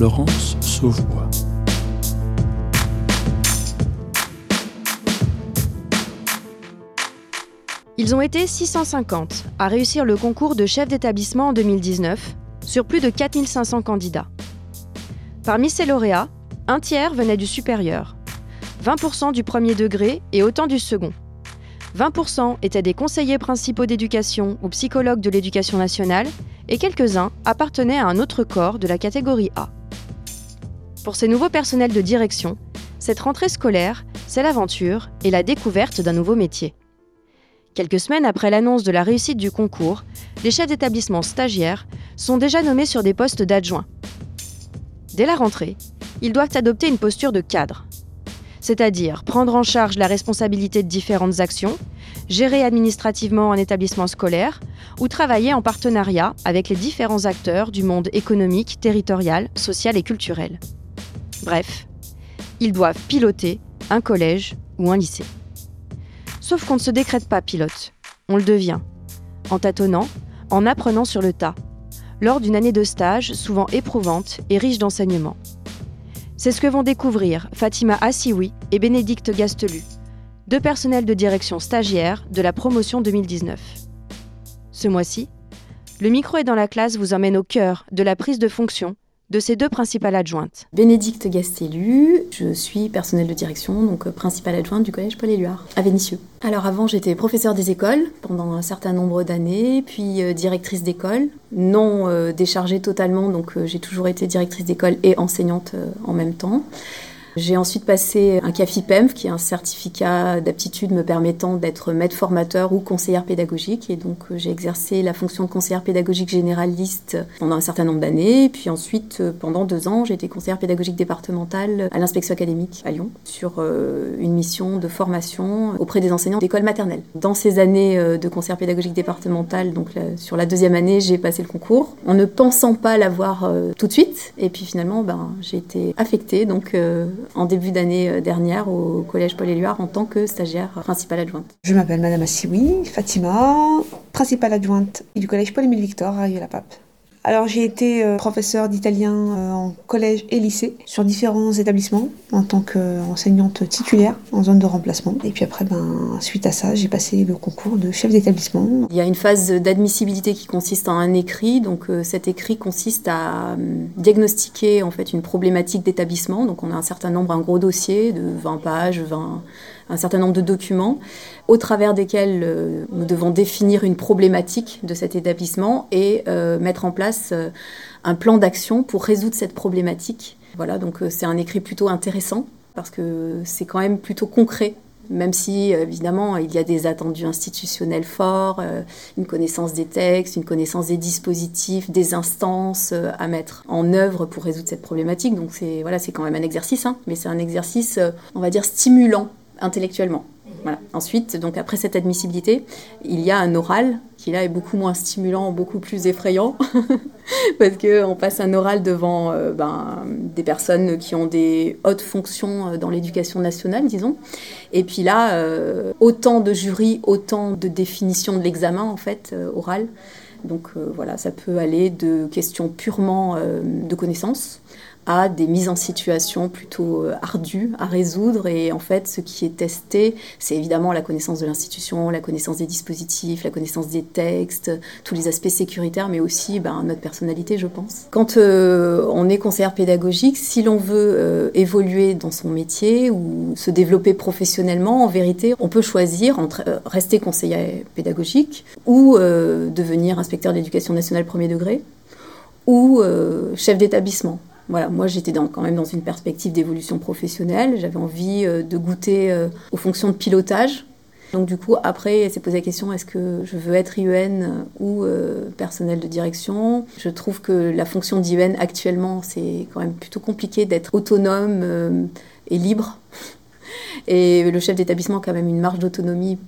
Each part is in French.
Florence Sauvebois. Ils ont été 650 à réussir le concours de chef d'établissement en 2019 sur plus de 4500 candidats. Parmi ces lauréats, un tiers venait du supérieur, 20% du premier degré et autant du second. 20% étaient des conseillers principaux d'éducation ou psychologues de l'éducation nationale et quelques-uns appartenaient à un autre corps de la catégorie A. Pour ces nouveaux personnels de direction, cette rentrée scolaire, c'est l'aventure et la découverte d'un nouveau métier. Quelques semaines après l'annonce de la réussite du concours, les chefs d'établissement stagiaires sont déjà nommés sur des postes d'adjoints. Dès la rentrée, ils doivent adopter une posture de cadre, c'est-à-dire prendre en charge la responsabilité de différentes actions, gérer administrativement un établissement scolaire ou travailler en partenariat avec les différents acteurs du monde économique, territorial, social et culturel. Bref, ils doivent piloter un collège ou un lycée. Sauf qu'on ne se décrète pas pilote, on le devient, en tâtonnant, en apprenant sur le tas, lors d'une année de stage souvent éprouvante et riche d'enseignements. C'est ce que vont découvrir Fatima Assioui et Bénédicte Gastelu, deux personnels de direction stagiaires de la promotion 2019. Ce mois-ci, le micro est dans la classe vous emmène au cœur de la prise de fonction de ces deux principales adjointes. Bénédicte Gastelu, je suis personnelle de direction, donc euh, principale adjointe du collège Paul-Éluard, à Vénissieux. Alors avant, j'étais professeure des écoles pendant un certain nombre d'années, puis euh, directrice d'école, non euh, déchargée totalement, donc j'ai toujours été directrice d'école et enseignante en même temps. J'ai ensuite passé un CAFIPEMF, qui est un certificat d'aptitude me permettant d'être maître formateur ou conseillère pédagogique. Et donc, euh, j'ai exercé la fonction de conseillère pédagogique généraliste pendant un certain nombre d'années. Puis ensuite, euh, pendant deux ans, j'ai été conseillère pédagogique départementale à l'inspection académique à Lyon sur euh, une mission de formation auprès des enseignants d'école maternelle. Dans ces années de conseillère pédagogique départementale, donc sur la deuxième année, j'ai passé le concours en ne pensant pas l'avoir tout de suite. Et puis finalement, ben, j'ai été affectée donc en début d'année euh, dernière au Collège Paul-Éluard en tant que stagiaire principale adjointe. Je m'appelle Madame Assioui, Fatima, principale adjointe du Collège Paul-Émile Victor à la pape alors j'ai été euh, professeur d'italien euh, en collège et lycée sur différents établissements en tant qu'enseignante titulaire en zone de remplacement. Et puis après, ben, suite à ça, j'ai passé le concours de chef d'établissement. Il y a une phase d'admissibilité qui consiste en un écrit. Donc euh, cet écrit consiste à diagnostiquer en fait une problématique d'établissement. Donc on a un certain nombre, un gros dossier de 20 pages, 20 un certain nombre de documents au travers desquels euh, nous devons définir une problématique de cet établissement et euh, mettre en place euh, un plan d'action pour résoudre cette problématique. Voilà, donc c'est un écrit plutôt intéressant parce que c'est quand même plutôt concret même si évidemment il y a des attendus institutionnels forts, une connaissance des textes, une connaissance des dispositifs, des instances à mettre en œuvre pour résoudre cette problématique. Donc c'est voilà, c'est quand même un exercice, hein, mais c'est un exercice, on va dire, stimulant intellectuellement. Ensuite, donc après cette admissibilité, il y a un oral qui là est beaucoup moins stimulant, beaucoup plus effrayant, parce qu'on passe un oral devant euh, ben, des personnes qui ont des hautes fonctions euh, dans l'éducation nationale, disons. Et puis là, euh, autant de jurys, autant de définitions de l'examen en fait oral. Donc voilà, ça peut aller de questions purement de connaissances à des mises en situation plutôt euh, ardues à résoudre. Et en fait, ce qui est testé, c'est évidemment la connaissance de l'institution, la connaissance des dispositifs, la connaissance des textes, tous les aspects sécuritaires, mais aussi ben, notre personnalité, je pense. Quand euh, on est conseillère pédagogique, si l'on veut euh, évoluer dans son métier ou se développer professionnellement, en vérité, on peut choisir entre rester conseiller pédagogique ou devenir inspecteur d'éducation nationale premier degré ou chef d'établissement voilà, moi j'étais quand même dans une perspective d'évolution professionnelle. J'avais envie euh, de goûter euh, aux fonctions de pilotage. Donc du coup, après, s'est posé la question est-ce que je veux être IEN ou euh, personnel de direction? Je trouve que la fonction d'IEN actuellement, c'est quand même plutôt compliqué d'être autonome et libre. Et le chef d'établissement a quand même une marge d'autonomie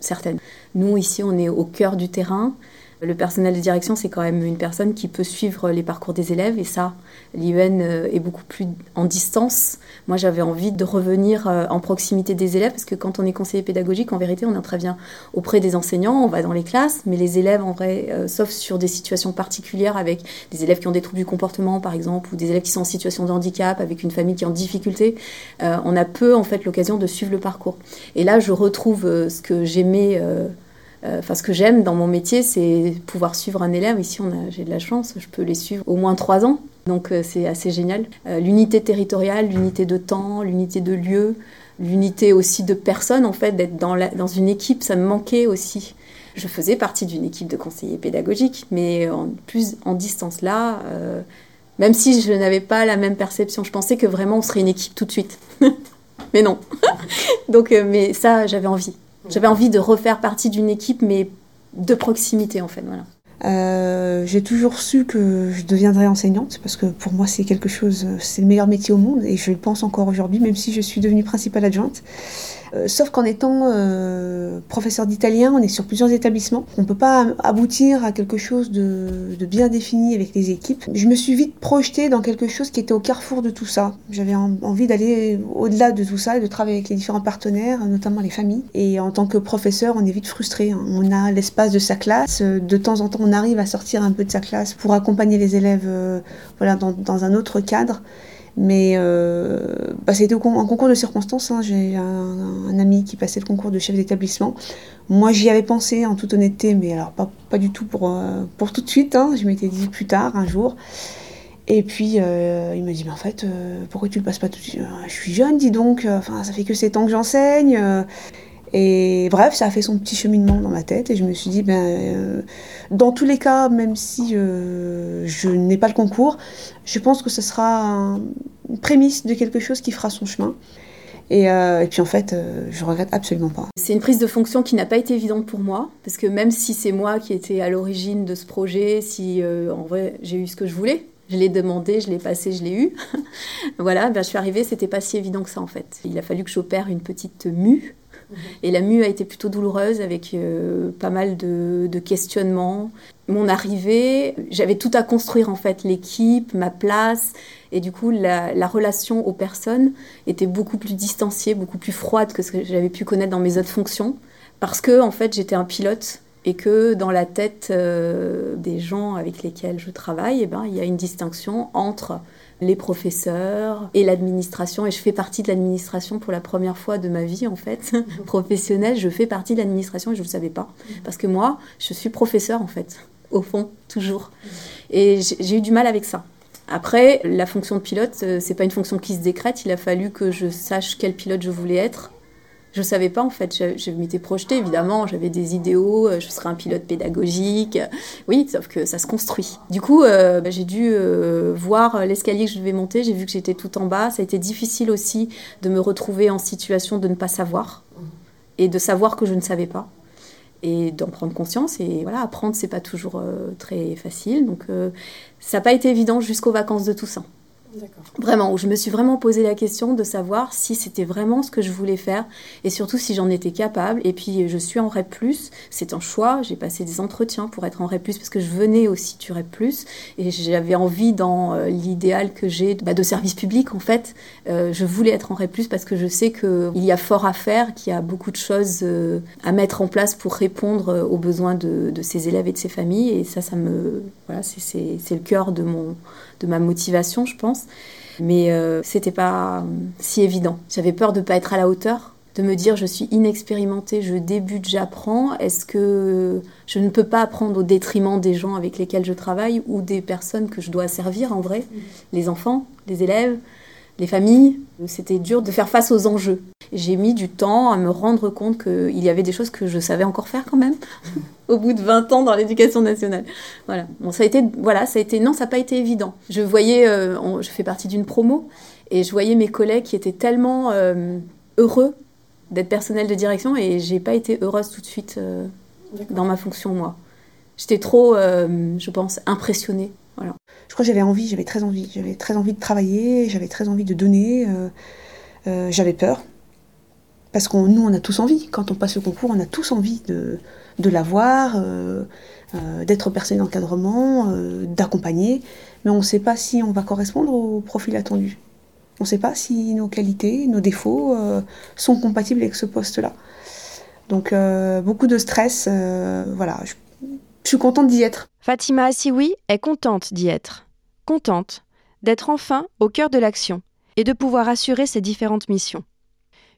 certaine. Nous, ici, on est au cœur du terrain. Le personnel de direction, c'est quand même une personne qui peut suivre les parcours des élèves et ça, l'IUN euh, est beaucoup plus en distance. Moi, j'avais envie de revenir euh, en proximité des élèves parce que quand on est conseiller pédagogique, en vérité, on intervient auprès des enseignants, on va dans les classes, mais les élèves, en vrai, euh, sauf sur des situations particulières avec des élèves qui ont des troubles du comportement, par exemple, ou des élèves qui sont en situation de handicap, avec une famille qui est en difficulté, on a peu, en fait, l'occasion de suivre le parcours. Et là, je retrouve ce que j'aimais enfin, ce que j'aime dans mon métier, c'est pouvoir suivre un élève. Ici, j'ai de la chance, je peux les suivre au moins trois ans. Donc, euh, c'est assez génial. Euh, l'unité territoriale, l'unité de temps, l'unité de lieu, l'unité aussi de personnes, en fait, d'être dans, dans une équipe, ça me manquait aussi. Je faisais partie d'une équipe de conseillers pédagogiques, mais en plus en distance là, même si je n'avais pas la même perception, je pensais que vraiment on serait une équipe tout de suite. mais non. Donc, mais ça, j'avais envie. J'avais envie de refaire partie d'une équipe, mais de proximité en fait. Voilà. Euh, j'ai toujours su que je deviendrais enseignante parce que pour moi c'est quelque chose, c'est le meilleur métier au monde et je le pense encore aujourd'hui, même si je suis devenue principale adjointe. Euh, sauf qu'en étant euh, professeur d'italien, on est sur plusieurs établissements. On ne peut pas aboutir à quelque chose de, bien défini avec les équipes. Je me suis vite projetée dans quelque chose qui était au carrefour de tout ça. J'avais envie d'aller au-delà de tout ça et de travailler avec les différents partenaires, notamment les familles. Et en tant que professeur, on est vite frustré. Hein. On a l'espace de sa classe. De temps en temps, on arrive à sortir un peu de sa classe pour accompagner les élèves euh, voilà, dans un autre cadre. Mais euh, bah, c'était un concours de circonstances. Hein. J'ai un, ami qui passait le concours de chef d'établissement. Moi, j'y avais pensé en toute honnêteté, mais alors pas, du tout pour, euh, pour tout de suite. Hein. Je m'étais dit plus tard, un jour. Et puis euh, il m'a dit, mais en fait, pourquoi tu le passes pas tout de suite? Je suis jeune, dis donc. Enfin, ça fait que 7 ans que j'enseigne. Et bref, ça a fait son petit cheminement dans ma tête et je me suis dit, ben, euh, dans tous les cas, même si euh, je n'ai pas le concours, je pense que ce sera une prémisse de quelque chose qui fera son chemin. Et, euh, puis en fait, je regrette absolument pas. C'est une prise de fonction qui n'a pas été évidente pour moi, parce que même si c'est moi qui étais à l'origine de ce projet, si en vrai j'ai eu ce que je voulais, je l'ai demandé, je l'ai passé, je l'ai eu. voilà, ben, je suis arrivée, c'était pas si évident que ça en fait. Il a fallu que j'opère une petite mue et la mue a été plutôt douloureuse avec euh, pas mal de, questionnements. Mon arrivée, j'avais tout à construire en fait, l'équipe, ma place. Et du coup, la, relation aux personnes était beaucoup plus distanciée, beaucoup plus froide que ce que j'avais pu connaître dans mes autres fonctions. Parce que en fait, j'étais un pilote et que dans la tête euh, des gens avec lesquels je travaille, eh ben, il y a une distinction entre les professeurs et l'administration. Et je fais partie de l'administration pour la première fois de ma vie, en fait, professionnelle. Je fais partie de l'administration et je ne le savais pas. Parce que moi, je suis professeur, en fait, au fond, toujours. Et j'ai eu du mal avec ça. Après, la fonction de pilote, euh, c'est pas une fonction qui se décrète. Il a fallu que je sache quel pilote je voulais être je ne savais pas en fait, je, m'étais projetée évidemment, j'avais des idéaux, euh, je serais un pilote pédagogique, oui, sauf que ça se construit. Du coup, euh, bah, j'ai dû euh, voir l'escalier que je devais monter, j'ai vu que j'étais tout en bas, ça a été difficile aussi de me retrouver en situation de ne pas savoir et de savoir que je ne savais pas et d'en prendre conscience. Et voilà apprendre c'est pas toujours très facile. Donc ça n'a pas été évident jusqu'aux vacances de Toussaint Vraiment, où je me suis vraiment posé la question de savoir si c'était vraiment ce que je voulais faire et surtout si j'en étais capable. Et puis je suis en REP+, c'est un choix, j'ai passé des entretiens pour être en REP+, parce que je venais aussi du REP+, et j'avais envie dans euh, l'idéal que j'ai bah, de service public en fait, euh, je voulais être en REP+, parce que je sais qu'il y a fort à faire, qu'il y a beaucoup de choses euh, à mettre en place pour répondre aux besoins de, de ces élèves et de ces familles, et ça, ça me... Voilà, c'est le cœur de mon de ma motivation, je pense. Mais euh, c'était pas euh, si évident. J'avais peur de ne pas être à la hauteur, de me dire je suis inexpérimentée, je débute, j'apprends. Est-ce que je ne peux pas apprendre au détriment des gens avec lesquels je travaille ou des personnes que je dois servir en vrai? Les enfants, les élèves, les familles. C'était dur de faire face aux enjeux. J'ai mis du temps à me rendre compte qu'il y avait des choses que je savais encore faire quand même, au bout de 20 ans dans l'éducation nationale. Voilà. Bon, ça a été, voilà, ça a été, non, ça n'a pas été évident. Je voyais, euh, je fais partie d'une promo, et je voyais mes collègues qui étaient tellement euh, heureux d'être personnel de direction, et j'ai pas été heureuse tout de suite euh, dans ma fonction, moi. J'étais trop, je pense, impressionnée. Je crois que j'avais envie, j'avais très envie, j'avais très envie de travailler, j'avais très envie de donner, j'avais peur Parce que nous, on a tous envie. Quand on passe le concours, on a tous envie de, de l'avoir, euh, euh, d'être personne d'encadrement, euh, d'accompagner. Mais on ne sait pas si on va correspondre au profil attendu. On ne sait pas si nos qualités, nos défauts sont compatibles avec ce poste-là. Donc beaucoup de stress. voilà, je suis contente d'y être. Fatima Assioui est contente d'y être. Contente d'être enfin au cœur de l'action et de pouvoir assurer ses différentes missions.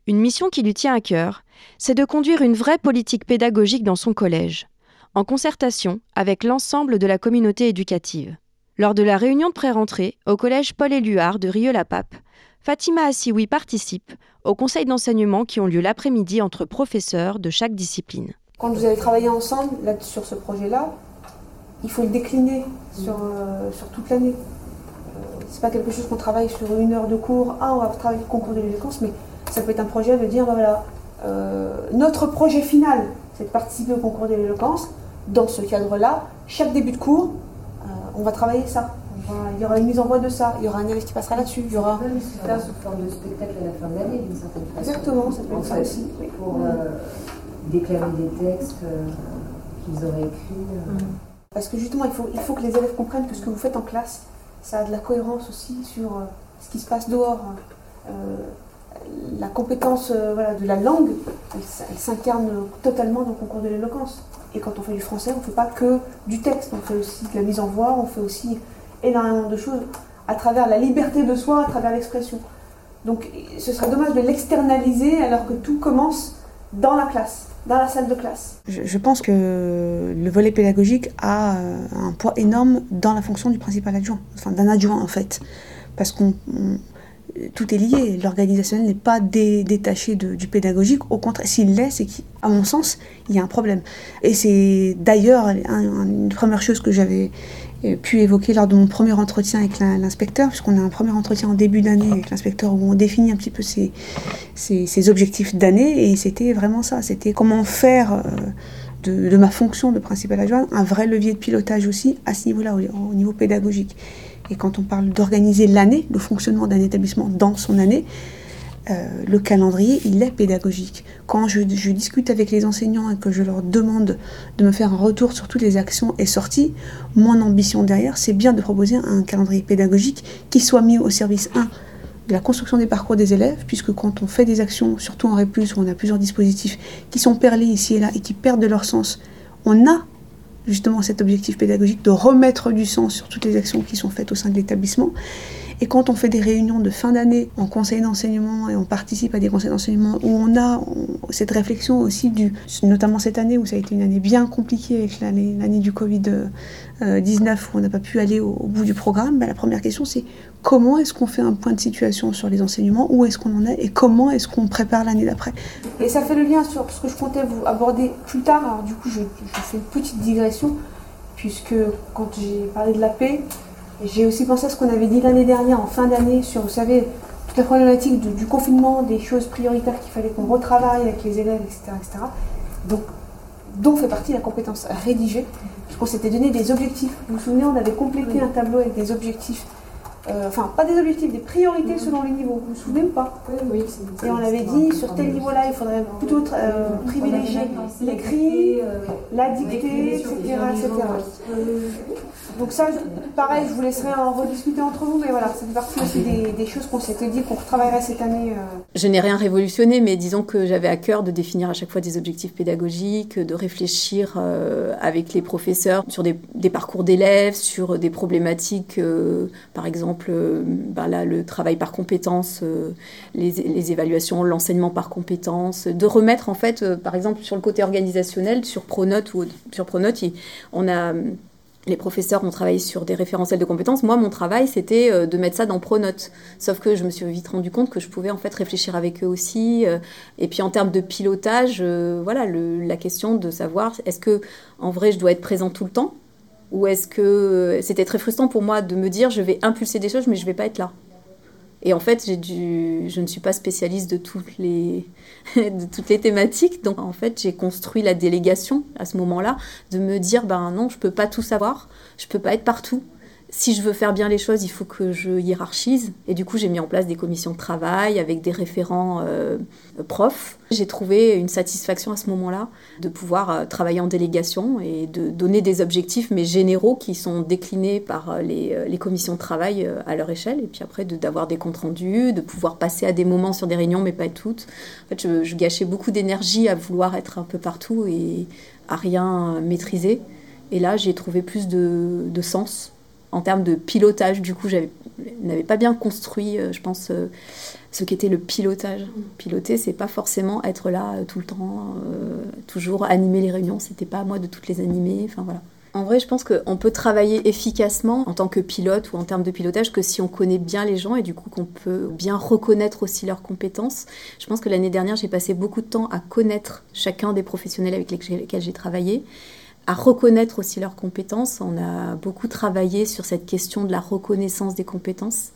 Une mission qui lui tient à cœur, c'est de conduire une vraie politique pédagogique dans son collège, en concertation avec l'ensemble de la communauté éducative. Lors de la réunion de pré-rentrée au collège Paul-Éluard de Rieux-la-Pape, Fatima Assioui participe aux conseils d'enseignement qui ont lieu l'après-midi entre professeurs de chaque discipline. Quand vous allez travailler ensemble là, sur ce projet-là, il faut le décliner sur, euh, sur toute l'année. Euh, c'est pas quelque chose qu'on travaille sur une heure de cours. Ah, on va travailler le concours de l'éloquence, mais ça peut être un projet de dire, ben voilà, euh, notre projet final, c'est de participer au concours de l'éloquence. Dans ce cadre-là, chaque début de cours, euh, on va travailler ça. il y aura une mise en voie de ça, il y aura un élève qui passera là-dessus. Il y aura même sous forme de spectacle à la fin de l'année, d'une certaine façon. Exactement, ça peut être ça aussi. Pour euh, déclarer des textes qu'ils auraient écrits. Mm. Parce que justement, il faut, il faut que les élèves comprennent que ce que vous faites en classe, ça a de la cohérence aussi sur ce qui se passe dehors la compétence euh, de la langue, elle, s'incarne totalement dans le concours de l'éloquence. Et quand on fait du français, on ne fait pas que du texte, on fait aussi de la mise en voix, on fait aussi énormément de choses à travers la liberté de soi, à travers l'expression. Donc ce serait dommage de l'externaliser alors que tout commence dans la classe, dans la salle de classe. Je, pense que le volet pédagogique a euh, un poids énorme dans la fonction du principal adjoint, enfin d'un adjoint en fait. Parce qu'on tout est lié. L'organisationnel n'est pas détaché du pédagogique. Au contraire, s'il l'est, c'est qu'à mon sens, il y a un problème. Et c'est d'ailleurs une première chose que j'avais pu évoquer lors de mon premier entretien avec l'inspecteur, puisqu'on a un premier entretien en début d'année avec l'inspecteur où on définit un petit peu ses, objectifs d'année. Et c'était vraiment ça. C'était comment faire. Euh, de, ma fonction de principal adjoint, un vrai levier de pilotage aussi à ce niveau-là, au niveau pédagogique. Et quand on parle d'organiser l'année, le fonctionnement d'un établissement dans son année, euh, le calendrier, il est pédagogique. Quand je, discute avec les enseignants et que je leur demande de me faire un retour sur toutes les actions et sorties, mon ambition derrière, c'est bien de proposer un calendrier pédagogique qui soit mis au service 1 de la construction des parcours des élèves, puisque quand on fait des actions, surtout en REPUS, où on a plusieurs dispositifs qui sont perlés ici et là et qui perdent de leur sens, on a justement cet objectif pédagogique de remettre du sens sur toutes les actions qui sont faites au sein de l'établissement. Et quand on fait des réunions de fin d'année en conseil d'enseignement et on participe à des conseils d'enseignement où on a cette réflexion aussi du, notamment cette année où ça a été une année bien compliquée avec l'année du Covid-19 où on n'a pas pu aller au, bout du programme, ben, la première question c'est comment est-ce qu'on fait un point de situation sur les enseignements, où est-ce qu'on en est et comment est-ce qu'on prépare l'année d'après? Et ça fait le lien sur ce que je comptais vous aborder plus tard, alors du coup je fais une petite digression puisque quand j'ai parlé de la paix, j'ai aussi pensé à ce qu'on avait dit l'année dernière, en fin d'année, sur, vous savez, toute la problématique du, confinement, des choses prioritaires qu'il fallait qu'on retravaille avec les élèves, etc. etc. Donc, dont fait partie la compétence rédigée, puisqu'on s'était donné des objectifs. Vous vous souvenez, on avait complété un tableau avec des objectifs euh, enfin pas des objectifs, des priorités selon les niveaux. Vous vous souvenez ou pas Oui, Et on avait dit sur tel niveau-là, il faudrait plutôt euh, privilégier l'écrit, euh, la dictée, etc., etc. Donc ça, pareil, je vous laisserai en rediscuter entre vous, mais voilà, fait partie aussi des, choses qu'on s'était dit qu'on retravaillerait cette année. Je n'ai rien révolutionné, mais disons que j'avais à cœur de définir à chaque fois des objectifs pédagogiques, de réfléchir avec les professeurs sur des, des parcours d'élèves, sur des problématiques, par exemple, euh, bah le travail par compétences, euh, les, évaluations, l'enseignement par compétences, de remettre en fait, euh, par exemple, sur le côté organisationnel, sur Pronote ou sur Pronote, on a les professeurs ont travaillé sur des référentiels de compétences. Moi, mon travail, c'était de mettre ça dans Pronote. Sauf que je me suis vite rendu compte que je pouvais en fait réfléchir avec eux aussi. Et puis en termes de pilotage, voilà, la question de savoir est-ce que en vrai je dois être présent tout le temps ou est-ce que c'était très frustrant pour moi de me dire je vais impulser des choses mais je vais pas être là et en fait, j'ai dû, je ne suis pas spécialiste de toutes les, de toutes les thématiques. Donc, en fait, j'ai construit la délégation à ce moment-là, de me dire, ben non, je peux pas tout savoir, je peux pas être partout. Si je veux faire bien les choses, il faut que je hiérarchise. Et du coup, j'ai mis en place des commissions de travail avec des référents euh, profs. J'ai trouvé une satisfaction à ce moment-là de pouvoir euh, travailler en délégation et de donner des objectifs, mais généraux, qui sont déclinés par euh, les, commissions de travail à leur échelle. Et puis après, d'avoir des comptes rendus, de pouvoir passer à des moments sur des réunions, mais pas toutes. En fait, je, gâchais beaucoup d'énergie à vouloir être un peu partout et à rien maîtriser. Et là, j'ai trouvé plus de, de sens en termes de pilotage, du coup, je n'avais pas bien construit, euh, je pense, euh, ce qu'était le pilotage. Piloter, c'est pas forcément être là euh, tout le temps, toujours animer les réunions. C'était pas à moi de toutes les animer. Enfin voilà. En vrai, je pense qu'on peut travailler efficacement en tant que pilote ou en termes de pilotage que si on connaît bien les gens et du coup qu'on peut bien reconnaître aussi leurs compétences. Je pense que l'année dernière, j'ai passé beaucoup de temps à connaître chacun des professionnels avec lesquels j'ai travaillé à reconnaître aussi leurs compétences. On a beaucoup travaillé sur cette question de la reconnaissance des compétences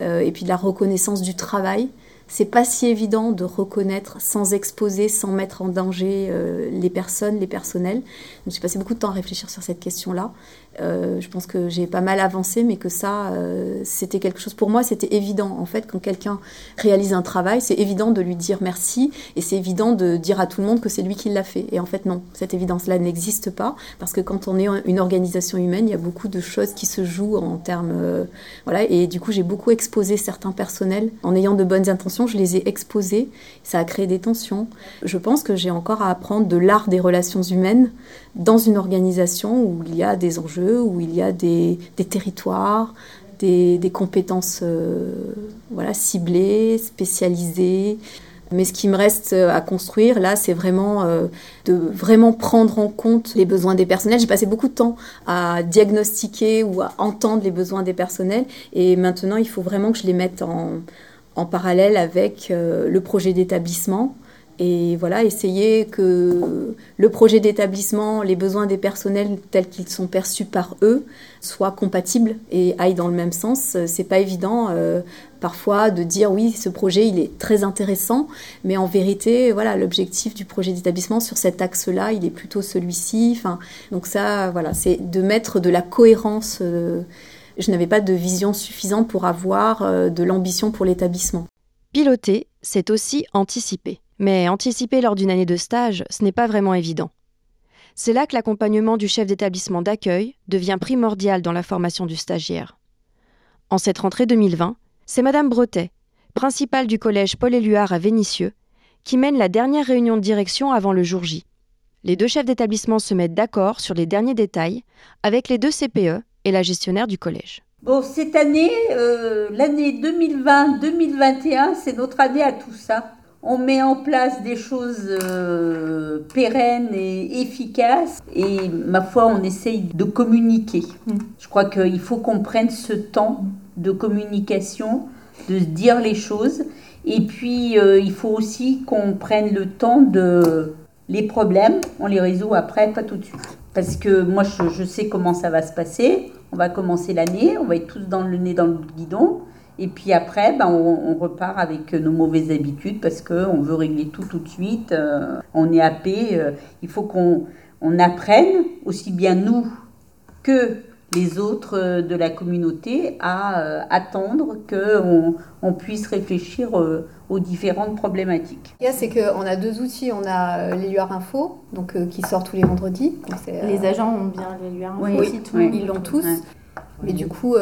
euh, et puis de la reconnaissance du travail c'est pas si évident de reconnaître sans exposer, sans mettre en danger euh, les personnes, les personnels. J'ai passé beaucoup de temps à réfléchir sur cette question-là. Euh, je pense que j'ai pas mal avancé, mais que ça, euh, c'était quelque chose pour moi, c'était évident. En fait, quand quelqu'un réalise un travail, c'est évident de lui dire merci et c'est évident de dire à tout le monde que c'est lui qui l'a fait. Et en fait, non, cette évidence-là n'existe pas parce que quand on est une organisation humaine, il y a beaucoup de choses qui se jouent en termes. voilà, et du coup, j'ai beaucoup exposé certains personnels en ayant de bonnes intentions je les ai exposées, ça a créé des tensions. Je pense que j'ai encore à apprendre de l'art des relations humaines dans une organisation où il y a des enjeux, où il y a des, territoires, des, compétences euh, voilà, ciblées, spécialisées. Mais ce qui me reste à construire, là, c'est vraiment euh, de vraiment prendre en compte les besoins des personnels. J'ai passé beaucoup de temps à diagnostiquer ou à entendre les besoins des personnels. Et maintenant, il faut vraiment que je les mette en, en parallèle avec euh, le projet d'établissement. Et voilà, essayer que le projet d'établissement, les besoins des personnels tels qu'ils sont perçus par eux, soient compatibles et aillent dans le même sens. C'est pas évident euh, parfois de dire oui, ce projet il est très intéressant, mais en vérité, voilà, l'objectif du projet d'établissement sur cet axe-là, il est plutôt celui-ci. Enfin, donc ça, voilà, c'est de mettre de la cohérence. Euh, je n'avais pas de vision suffisante pour avoir euh, de l'ambition pour l'établissement. Piloter, c'est aussi anticiper. Mais anticiper lors d'une année de stage, ce n'est pas vraiment évident. C'est là que l'accompagnement du chef d'établissement d'accueil devient primordial dans la formation du stagiaire. En cette rentrée 2020, c'est Madame Bretet, principale du collège Paul-Éluard à Vénissieux, qui mène la dernière réunion de direction avant le jour J. Les deux chefs d'établissement se mettent d'accord sur les derniers détails avec les deux CPE et la gestionnaire du collège. Bon, cette année, euh, l'année 2020-2021, c'est notre année à tout ça. On met en place des choses euh, pérennes et efficaces et ma foi, on essaye de communiquer. Mm. Je crois qu'il faut qu'on prenne ce temps de communication, de se dire les choses. Et puis, euh, il faut aussi qu'on prenne le temps de... Les problèmes, on les résout après, pas tout de suite. Parce que moi, je, sais comment ça va se passer. On va commencer l'année, on va être tous dans le nez dans le guidon. Et puis après, ben, on, repart avec nos mauvaises habitudes parce qu'on veut régler tout tout de suite. Euh, on est happé. Euh, il faut qu'on on apprenne, aussi bien nous que les autres euh, de la communauté, à attendre qu'on on puisse réfléchir aux différentes problématiques. C'est qu'on a deux outils. On a euh, l'Éluard Info, donc, euh, qui sort tous les vendredis. les euh, agents ont bien l'Éluard Info aussi, ils l'ont tous. Mais du coup,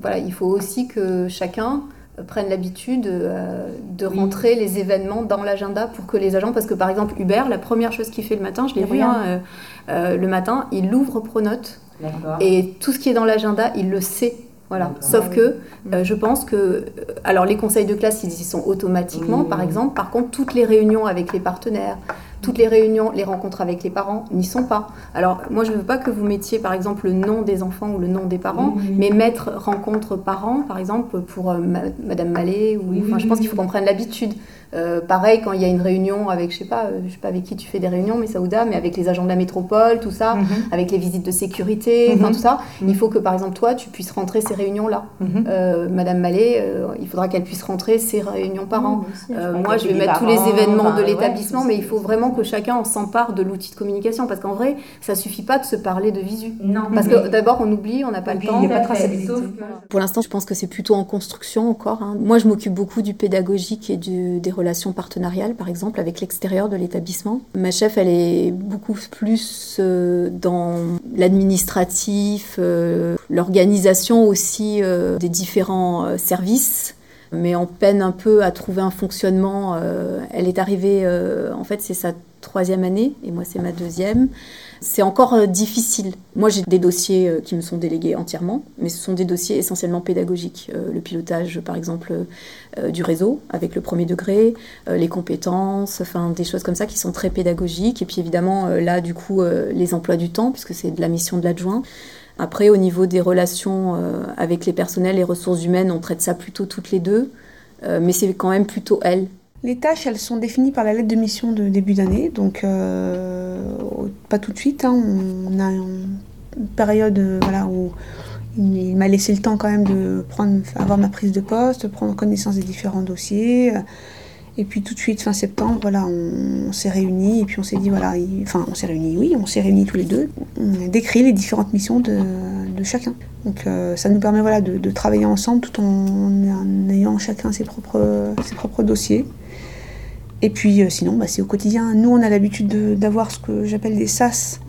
voilà, il faut aussi que chacun prenne l'habitude de rentrer les événements dans l'agenda pour que les agents, parce que par exemple Hubert, la première chose qu'il fait le matin, je l'ai vu hein, le matin, il ouvre Pronote et tout ce qui est dans l'agenda, il le sait. Voilà. Sauf que euh, je pense que, euh, alors les conseils de classe, ils y sont automatiquement, par exemple. Par contre, toutes les réunions avec les partenaires, toutes les réunions, les rencontres avec les parents n'y sont pas. Alors moi, je ne veux pas que vous mettiez, par exemple, le nom des enfants ou le nom des parents, mais mettre rencontre parents, par exemple, pour euh, Madame Mallet. Ou, enfin, je pense qu'il faut qu'on prenne l'habitude Euh, pareil, quand il y a une réunion avec, je sais pas, euh, je sais pas avec qui tu fais des réunions, mais Saouda, mais avec les agents de la métropole, tout ça, Mhm. avec les visites de sécurité, enfin Mhm. tout ça, Mhm. il faut que par exemple toi, tu puisses rentrer ces réunions-là. Mhm. Euh, Madame Mallet, euh, il faudra qu'elle puisse rentrer ces réunions par an. Moi, je vais mettre tous les événements de l'établissement, mais il faut vraiment que chacun s'empare de l'outil de communication, parce qu'en vrai, ça suffit pas de se parler de visu. Non. Parce que d'abord, on oublie, on n'a pas Et le puis, temps. il a pas de traçabilité. Pour l'instant, je pense que c'est plutôt en construction encore. hein. Moi, je m'occupe beaucoup du pédagogique et du- des relations partenariales, par exemple, avec l'extérieur de l'établissement. Ma chef, elle est beaucoup plus euh, dans l'administratif, euh, l'organisation aussi euh, des différents services mais on peine un peu à trouver un fonctionnement. Elle est arrivée, en fait, c'est sa troisième année, et moi, c'est ma deuxième. C'est encore euh, difficile. Moi, j'ai des dossiers euh, qui me sont délégués entièrement, mais ce sont des dossiers essentiellement pédagogiques. Euh, le pilotage, par exemple, du réseau avec le premier degré, les compétences, enfin, des choses comme ça qui sont très pédagogiques. Et puis, évidemment, là, du coup, les emplois du temps, puisque c'est de la mission de l'adjoint. Après, au niveau des relations avec les personnels et ressources humaines, on traite ça plutôt toutes les deux, mais c'est quand même plutôt elle. Les tâches, elles sont définies par la lettre de mission de début d'année, donc euh, pas tout de suite. hein. On a une période euh, où il m'a laissé le temps quand même de prendre, avoir ma prise de poste, prendre connaissance des différents dossiers. Et puis tout de suite, fin septembre, voilà, on, s'est réunis et puis on s'est dit, voilà, il- enfin on s'est réunis, oui, on s'est réunis tous les deux. On décrit les différentes missions de, chacun. Donc euh, ça nous permet voilà, de, travailler ensemble tout en, ayant chacun ses propres dossiers. Et puis euh, sinon, bah, c'est au quotidien. Nous, on a l'habitude de- d'avoir ce que j'appelle des sas.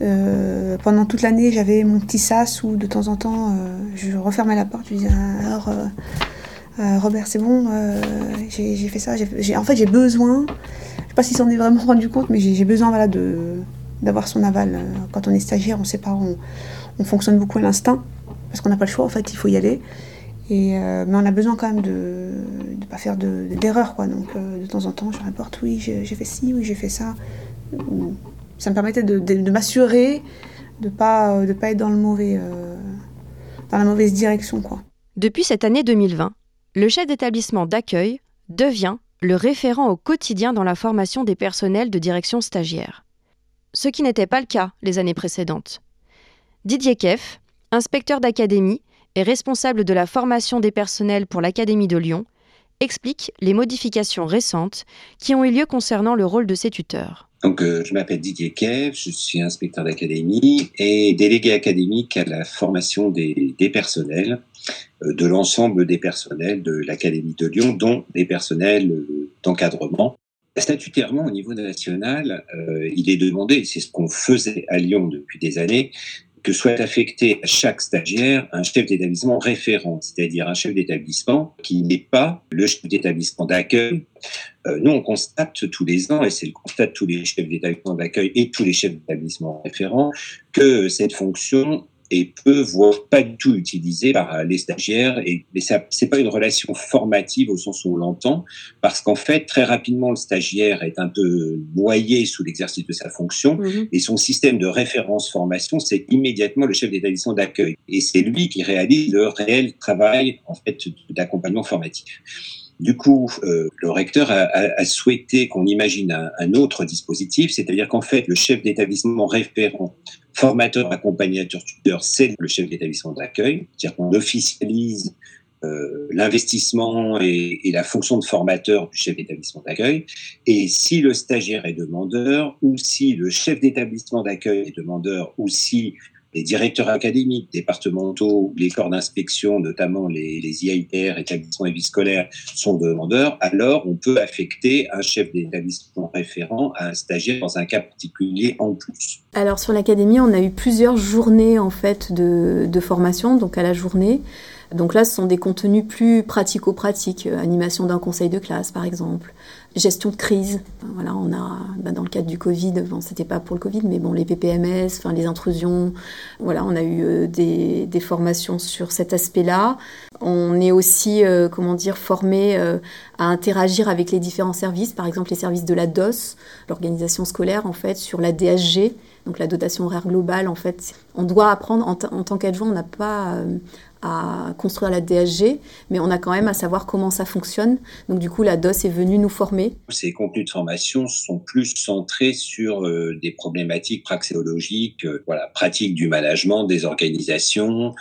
Euh, pendant toute l'année, j'avais mon petit sas où de temps en temps, euh, je refermais la porte. Je disais, alors, euh, euh, Robert, c'est bon, j'ai fait ça. en fait, j'ai besoin, je sais pas s'il s'en est vraiment rendu compte, mais j'ai besoin voilà, d'avoir son aval. Quand on est stagiaire, on sait pas, on fonctionne beaucoup à l'instinct, parce qu'on n'a pas le choix, en fait, il faut y aller. Euh, mais on a besoin quand même de ne pas faire de- d'erreurs, quoi. Donc, euh, de temps en temps, je rapporte, oui, j'ai fait ci, oui, j'ai fait ça. Ça me permettait de, de- de m'assurer de pas de pas être dans euh, la mauvaise direction. Depuis cette année 2020, le chef d'établissement d'accueil devient le référent au quotidien dans la formation des personnels de direction stagiaire. Ce qui n'était pas le cas les années précédentes. Didier Keff, inspecteur d'académie et responsable de la formation des personnels pour l'Académie de Lyon, explique les modifications récentes qui ont eu lieu concernant le rôle de ses tuteurs. Donc, euh, je m'appelle Didier Kev, je suis inspecteur d'académie et délégué académique à la formation des, des personnels, euh, de l'ensemble des personnels de l'Académie de Lyon, dont des personnels euh, d'encadrement. Statutairement, au niveau national, il est demandé, c'est ce qu'on faisait à Lyon depuis des années, que soit affecté à chaque stagiaire un chef d'établissement référent, c'est-à-dire un chef d'établissement qui n'est pas le chef d'établissement d'accueil. Euh, nous, on constate tous les ans, et c'est le constat de tous les chefs d'établissement d'accueil et tous les chefs d'établissement référents, que cette fonction est peu, voire pas du tout utilisée par les stagiaires. Et, mais ça, c'est pas une relation formative au sens où on l'entend, parce qu'en fait, très rapidement, le stagiaire est un peu noyé sous l'exercice de sa fonction, et son système de référence formation, c'est immédiatement le chef d'établissement d'accueil. Et c'est lui qui réalise le réel travail, en fait, d'accompagnement formatif. Du coup, euh, le recteur a, a, a souhaité qu'on imagine un, un, autre dispositif, c'est-à-dire qu'en fait, le chef d'établissement référent, formateur, accompagnateur, tuteur, c'est le chef d'établissement d'accueil, c'est-à-dire qu'on officialise euh, l'investissement et, et, la fonction de formateur du chef d'établissement d'accueil. Et si le stagiaire est demandeur, ou si le chef d'établissement d'accueil est demandeur, ou si les directeurs académiques, départementaux, les corps d'inspection, notamment les, les établissements et vie scolaires, sont demandeurs, alors on peut affecter un chef d'établissement référent à un stagiaire dans un cas particulier en plus. Alors sur l'académie, on a eu plusieurs journées en fait de, de formation, donc à la journée. Donc là, ce sont des contenus plus pratico-pratiques, euh, animation d'un conseil de classe par exemple, gestion de crise. Voilà, on a, bah, dans le cadre du Covid, bon, c'était pas pour le Covid, mais bon, les PPMS, enfin les intrusions. Voilà, on a eu euh, des, des, formations sur cet aspect-là. On est aussi, euh, comment dire, formé euh, à interagir avec les différents services, par exemple les services de la DOS, l'organisation scolaire en fait, sur la DSG. Donc la dotation horaire globale, en fait, on doit apprendre en, en tant qu'adjoint, on n'a pas à construire la DSG, mais on a quand même à savoir comment ça fonctionne. Donc du coup, la DOS est venue nous former. Ces contenus de formation sont plus centrés sur euh, des problématiques praxéologiques, euh, voilà, pratiques du management, des organisations,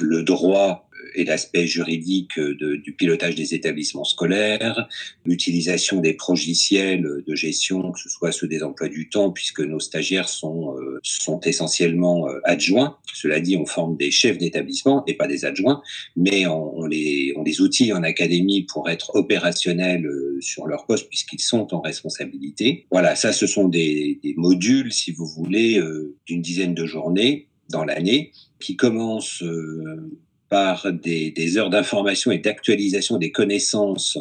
le droit et l'aspect juridique du pilotage des établissements scolaires, l'utilisation des progiciels de gestion, que ce soit ceux des emplois du temps, puisque nos stagiaires sont, euh, sont essentiellement euh, adjoints. Cela dit, on forme des chefs d'établissement et pas des adjoints, mais on, les, on les outille en académie pour être opérationnels euh, sur leur poste puisqu'ils sont en responsabilité. Voilà, ça, ce sont des, des modules, si vous voulez, d'une dizaine de journées dans l'année qui commencent par des, heures d'information et d'actualisation des connaissances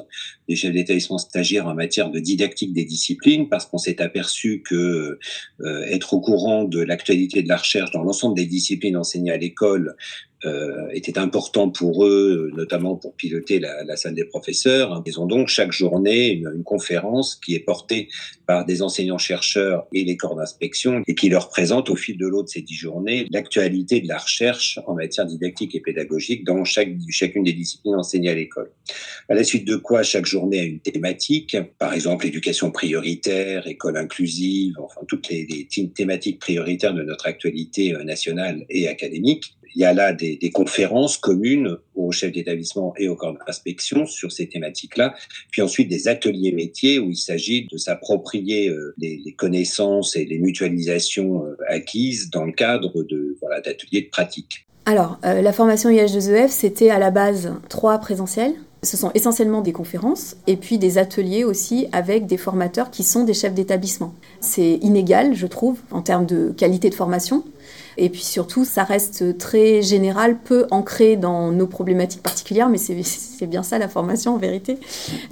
des chefs d'établissement stagiaires en matière de didactique des disciplines, parce qu'on s'est aperçu que euh, être au courant de l'actualité de la recherche dans l'ensemble des disciplines enseignées à l'école euh, était important pour eux, notamment pour piloter la, la, salle des professeurs. Ils ont donc chaque journée une, une conférence qui est portée par des enseignants-chercheurs et les corps d'inspection et qui leur présente au fil de l'eau de ces dix journées l'actualité de la recherche en matière didactique et pédagogique dans chaque, chacune des disciplines enseignées à l'école. À la suite de quoi, chaque journée a une thématique, par exemple éducation prioritaire, école inclusive, enfin toutes les, les thématiques prioritaires de notre actualité euh, nationale et académique il y a là des, conférences communes aux chefs d'établissement et aux corps d'inspection sur ces thématiques-là, puis ensuite des ateliers métiers où il s'agit de s'approprier euh, les, connaissances et les mutualisations euh, acquises dans le cadre de voilà d'ateliers de pratique. Alors, euh, la formation IH2EF, c'était à la base trois présentiels. Ce sont essentiellement des conférences et puis des ateliers aussi avec des formateurs qui sont des chefs d'établissement. C'est inégal, je trouve, en termes de qualité de formation. Et puis surtout, ça reste très général, peu ancré dans nos problématiques particulières, mais c'est bien ça la formation en vérité.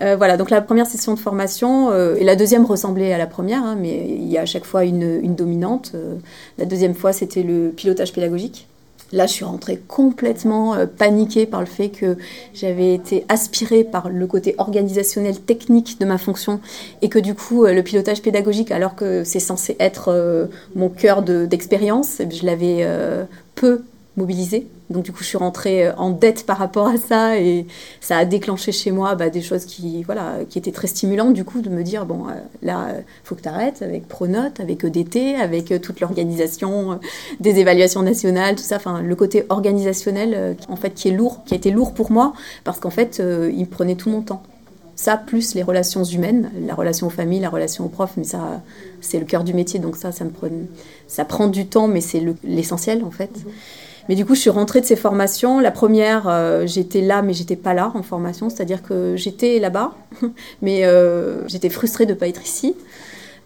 Euh, voilà, donc la première session de formation, euh, et la deuxième ressemblait à la première, hein, mais il y a à chaque fois une, une dominante. Euh, la deuxième fois, c'était le pilotage pédagogique. Là, je suis rentrée complètement euh, paniquée par le fait que j'avais été aspirée par le côté organisationnel, technique de ma fonction, et que du coup, euh, le pilotage pédagogique, alors que c'est censé être euh, mon cœur d'expérience, je l'avais peu mobilisé. Donc du coup, je suis rentrée euh, en dette par rapport à ça et ça a déclenché chez moi bah, des choses qui, voilà, qui étaient très stimulantes du coup de me dire bon euh, là, il faut que tu arrêtes avec Pronote, avec EDT, avec euh, toute l'organisation des évaluations nationales, tout ça. Enfin, le côté organisationnel en fait qui est lourd, qui a été lourd pour moi parce qu'en fait, il me prenait tout mon temps. Ça, plus les relations humaines, la relation aux familles, la relation aux profs, mais ça, c'est le cœur du métier, donc ça, ça me prend, ça prend du temps, mais c'est l'essentiel en fait. Mmh. Mais du coup, je suis rentrée de ces formations. La première, euh, j'étais là, mais j'étais pas là en formation, c'est-à-dire que j'étais là-bas, mais euh, j'étais frustrée de ne pas être ici.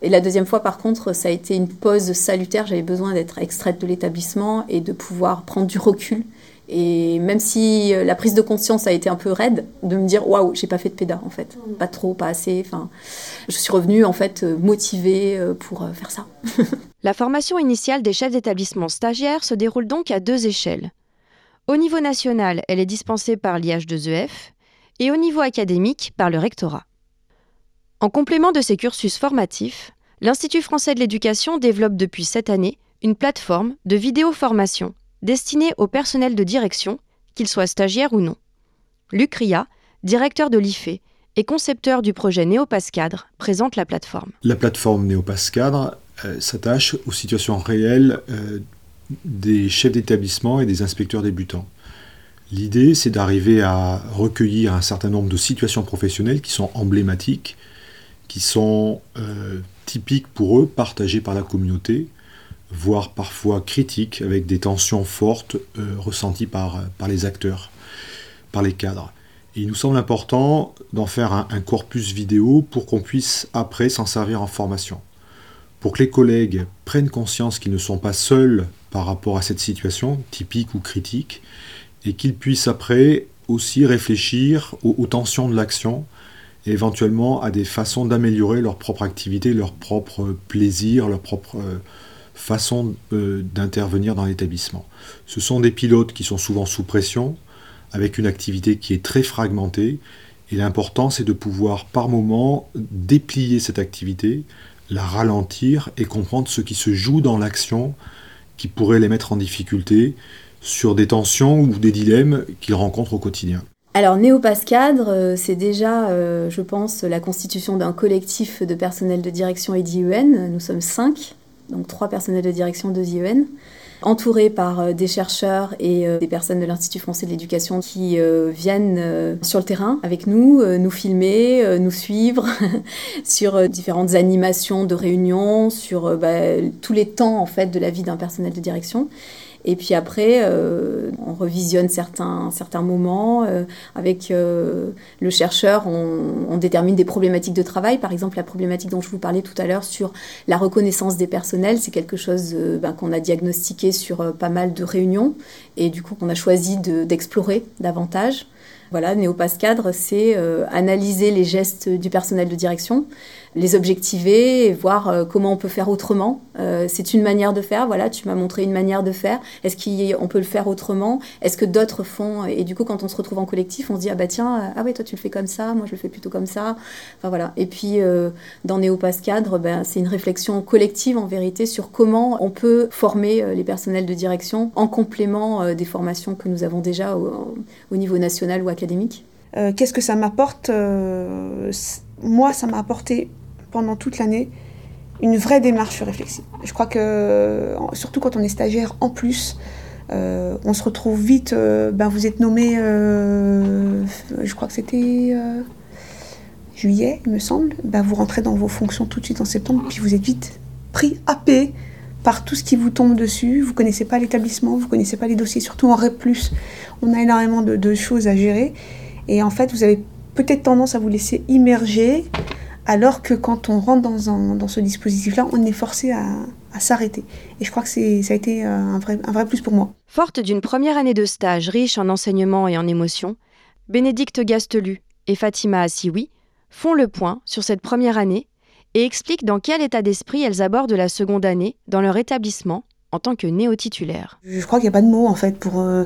Et la deuxième fois, par contre, ça a été une pause salutaire. J'avais besoin d'être extraite de l'établissement et de pouvoir prendre du recul et même si euh, la prise de conscience a été un peu raide, de me dire waouh, j'ai pas fait de pédale en fait, pas trop, pas assez. Enfin, je suis revenue en fait euh, motivée euh, pour faire ça. la formation initiale des chefs d'établissement stagiaires se déroule donc à deux échelles. Au niveau national, elle est dispensée par l'IH2EF et au niveau académique par le rectorat. En complément de ces cursus formatifs, l'Institut français de l'éducation développe depuis cette année une plateforme de vidéo-formation destinée au personnel de direction, qu'il soit stagiaire ou non. Luc Ria, directeur de l'IFE et concepteur du projet Néopascadre, présente la plateforme. La plateforme Néopascadre euh, s'attache aux situations réelles euh, des chefs d'établissement et des inspecteurs débutants. L'idée, c'est d'arriver à recueillir un certain nombre de situations professionnelles qui sont emblématiques, qui sont euh, typiques pour eux, partagées par la communauté, voire parfois critiques, avec des tensions fortes euh, ressenties par, par les acteurs, par les cadres. Il nous semble important d'en faire un, corpus vidéo pour qu'on puisse après s'en servir en formation. Pour que les collègues prennent conscience qu'ils ne sont pas seuls par rapport à cette situation, typique ou critique, et qu'ils puissent après aussi réfléchir aux, aux tensions de l'action et éventuellement à des façons d'améliorer leur propre activité, leur propre plaisir, leur propre... Euh, façon euh, d'intervenir dans l'établissement. Ce sont des pilotes qui sont souvent sous pression, avec une activité qui est très fragmentée, et l'important c'est de pouvoir par moment déplier cette activité, la ralentir et comprendre ce qui se joue dans l'action qui pourrait les mettre en difficulté, sur des tensions ou des dilemmes qu'ils rencontrent au quotidien. Alors Néopass Cadre, c'est déjà, je pense, la constitution d'un collectif de personnel de direction et d'IEN. Nous sommes cinq, donc trois personnels de direction, deux IEN entouré par euh, des chercheurs et euh, des personnes de l'Institut français de l'éducation qui euh, viennent sur le terrain avec nous, nous filmer, nous suivre sur différentes animations de réunions, sur bah, tous les temps en fait de la vie d'un personnel de direction. Et puis après, euh, on revisionne certains, certains moments. Euh, avec euh, le chercheur, on, détermine des problématiques de travail. Par exemple, la problématique dont je vous parlais tout à l'heure sur la reconnaissance des personnels, c'est quelque chose ben, qu'on a diagnostiqué sur pas mal de réunions et du coup qu'on a choisi d'explorer davantage. Voilà, Néopass Cadre, c'est analyser les gestes du personnel de direction, les objectiver et voir euh, comment on peut faire autrement. Euh, c'est une manière de faire, voilà, tu m'as montré une manière de faire. Est-ce qu'on peut le faire autrement? Est-ce que d'autres font? Et du coup, quand on se retrouve en collectif, on se dit, ah bah tiens, euh, ah ouais, toi tu le fais comme ça, moi je le fais plutôt comme ça. Enfin voilà. Et puis, dans Néopass Cadre, ben, c'est une réflexion collective en vérité sur comment on peut former les personnels de direction en complément des formations que nous avons déjà au niveau national ou académique. Qu'est-ce que ça m'apporte Moi, ça m'a apporté pendant toute l'année une vraie démarche réflexive. Je crois que, surtout quand on est stagiaire en plus, euh, on se retrouve vite, euh, ben vous êtes nommé, euh, je crois que c'était juillet, il me semble, ben vous rentrez dans vos fonctions tout de suite en septembre, puis vous êtes vite pris, happé par tout ce qui vous tombe dessus. Vous connaissez pas l'établissement, vous connaissez pas les dossiers, surtout en REP+, on a énormément de, choses à gérer. Et en fait, vous avez peut-être tendance à vous laisser immerger alors que quand on rentre dans, ce dispositif-là, on est forcé à, s'arrêter. Et je crois que ça a été euh, un vrai, plus pour moi. Forte d'une première année de stage riche en enseignement et en émotions, Bénédicte Gastelu et Fatima Assioui font le point sur cette première année et expliquent dans quel état d'esprit elles abordent la seconde année dans leur établissement en tant que néo-titulaire. Je crois qu'il n'y a pas de mots en fait pour... Euh,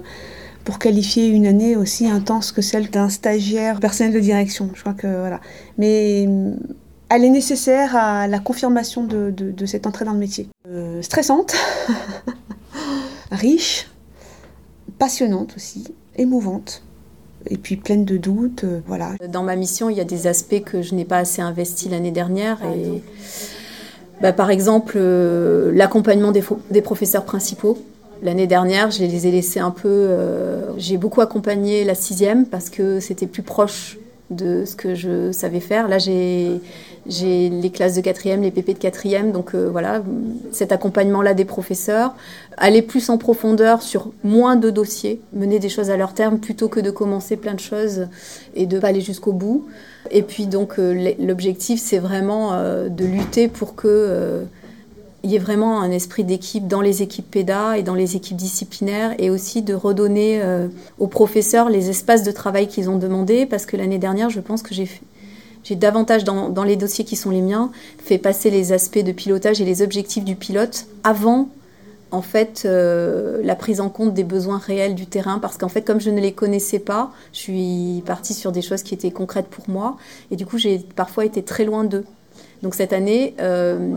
pour qualifier une année aussi intense que celle d'un stagiaire personnel de direction. Je crois que voilà. Mais mm, elle est nécessaire à la confirmation de, de, cette entrée dans le métier. Euh, stressante, riche, passionnante aussi, émouvante. Et puis pleine de doutes, euh, voilà. Dans ma mission, il y a des aspects que je n'ai pas assez investi l'année dernière. Et, bah, par exemple, euh, l'accompagnement des, des professeurs principaux. L'année dernière, je les ai laissés un peu. Euh, j'ai beaucoup accompagné la sixième parce que c'était plus proche de ce que je savais faire. Là, j'ai les classes de quatrième, les PP de quatrième, donc euh, voilà, cet accompagnement-là des professeurs, aller plus en profondeur sur moins de dossiers, mener des choses à leur terme plutôt que de commencer plein de choses et de pas aller jusqu'au bout. Et puis donc euh, l'objectif, c'est vraiment de lutter pour que il y ait vraiment un esprit d'équipe dans les équipes PEDA et dans les équipes disciplinaires et aussi de redonner euh, aux professeurs les espaces de travail qu'ils ont demandé parce que l'année dernière, je pense que j'ai davantage dans, dans, les dossiers qui sont les miens fait passer les aspects de pilotage et les objectifs du pilote avant en fait euh, la prise en compte des besoins réels du terrain parce qu'en fait comme je ne les connaissais pas je suis partie sur des choses qui étaient concrètes pour moi et du coup j'ai parfois été très loin d'eux. Donc cette année euh,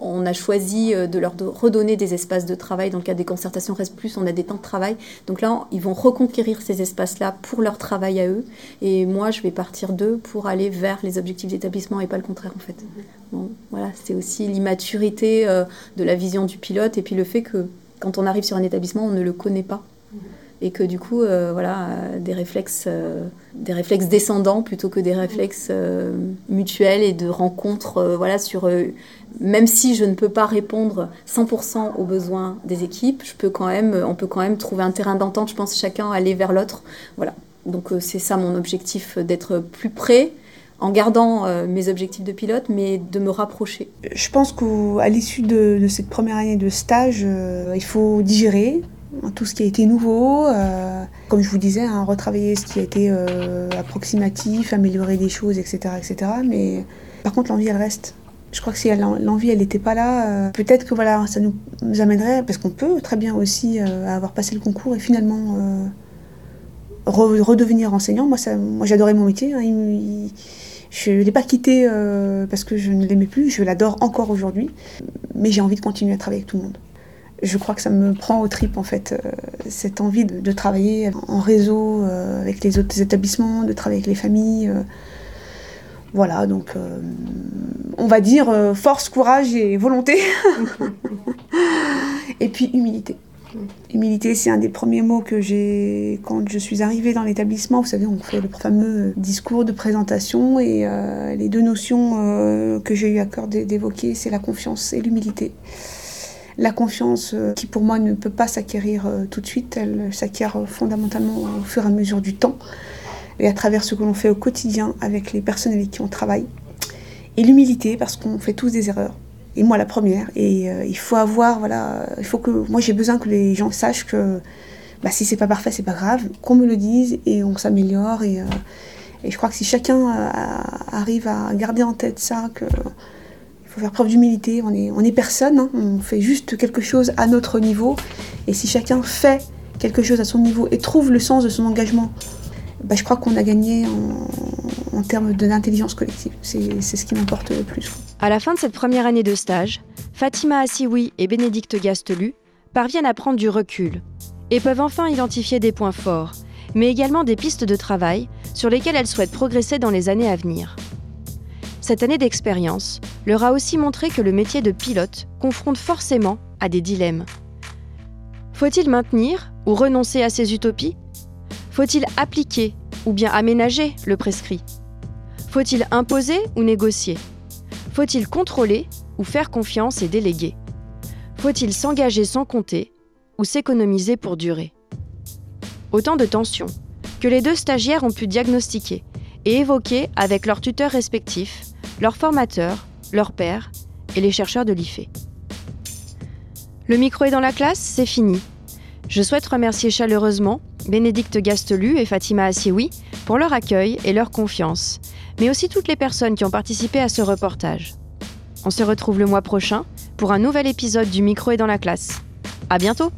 on a choisi euh, de leur redonner des espaces de travail. Dans le cadre des concertations Reste Plus, on a des temps de travail. Donc là, ils vont reconquérir ces espaces-là pour leur travail à eux. Et moi, je vais partir d'eux pour aller vers les objectifs d'établissement et pas le contraire, en fait. voilà, c'est aussi l'immaturité euh, de la vision du pilote et puis le fait que quand on arrive sur un établissement, on ne le connaît pas et que du coup, euh, voilà, des réflexes, des réflexes descendants plutôt que des réflexes mutuels et de rencontres, voilà, sur même si je ne peux pas répondre 100% aux besoins des équipes, je peux quand même, on peut quand même trouver un terrain d'entente, je pense, chacun aller vers l'autre. Voilà. Donc euh, c'est ça mon objectif, d'être plus près en gardant euh, mes objectifs de pilote, mais de me rapprocher. Je pense qu'à l'issue de, cette première année de stage, euh, il faut digérer tout ce qui a été nouveau, comme je vous disais, hein, retravailler ce qui a été approximatif, améliorer des choses, etc., etc. Mais par contre, l'envie, elle reste. Je crois que si l'envie, elle n'était pas là, euh, peut-être que voilà, ça nous amènerait, parce qu'on peut très bien aussi euh, avoir passé le concours et finalement euh, redevenir enseignant. Moi, moi j'adorais mon métier. Hein. je ne l'ai pas quitté parce que je ne l'aimais plus, je l'adore encore aujourd'hui, mais j'ai envie de continuer à travailler avec tout le monde. Je crois que ça me prend au trip en fait, euh, cette envie de, travailler en réseau euh, avec les autres établissements, de travailler avec les familles. Euh. voilà, donc on va dire force, courage et volonté. et puis humilité. Humilité, c'est un des premiers mots que j'ai quand je suis arrivée dans l'établissement. Vous savez, on fait le fameux discours de présentation et les deux notions que j'ai eu à cœur d'évoquer, c'est la confiance et l'humilité. La confiance, euh, qui pour moi ne peut pas s'acquérir euh, tout de suite, elle s'acquiert euh, fondamentalement au fur et à mesure du temps et à travers ce que l'on fait au quotidien avec les personnes avec qui on travaille. Et l'humilité, parce qu'on fait tous des erreurs. Et moi la première. Et il faut avoir, voilà, il faut que, moi j'ai besoin que les gens sachent que bah, si c'est pas parfait, c'est pas grave, qu'on me le dise et on s'améliore. Et, et, je crois que si chacun arrive à garder en tête ça, que il faut faire preuve d'humilité. On est, on est personne, hein. on fait juste quelque chose à notre niveau. Et si chacun fait quelque chose à son niveau et trouve le sens de son engagement, bah, je crois qu'on a gagné en, termes d'intelligence collective. C'est ce qui m'importe le plus. À la fin de cette première année de stage, Fatima Assioui et Bénédicte Gastelu parviennent à prendre du recul et peuvent enfin identifier des points forts, mais également des pistes de travail sur lesquelles elles souhaitent progresser dans les années à venir. Cette année d'expérience leur a aussi montré que le métier de pilote confronte forcément à des dilemmes. Faut-il maintenir ou renoncer à ces utopies? Faut-il appliquer ou bien aménager le prescrit? Faut-il imposer ou négocier? Faut-il contrôler ou faire confiance et déléguer? Faut-il s'engager sans compter ou s'économiser pour durer? Autant de tensions que les deux stagiaires ont pu diagnostiquer et évoquer avec leurs tuteurs respectifs leurs formateurs, leurs pères et les chercheurs de l'IFE. Le micro est dans la classe, c'est fini. Je souhaite remercier chaleureusement Bénédicte Gastelu et Fatima Assioui pour leur accueil et leur confiance, mais aussi toutes les personnes qui ont participé à ce reportage. On se retrouve le mois prochain pour un nouvel épisode du micro est dans la classe. À bientôt!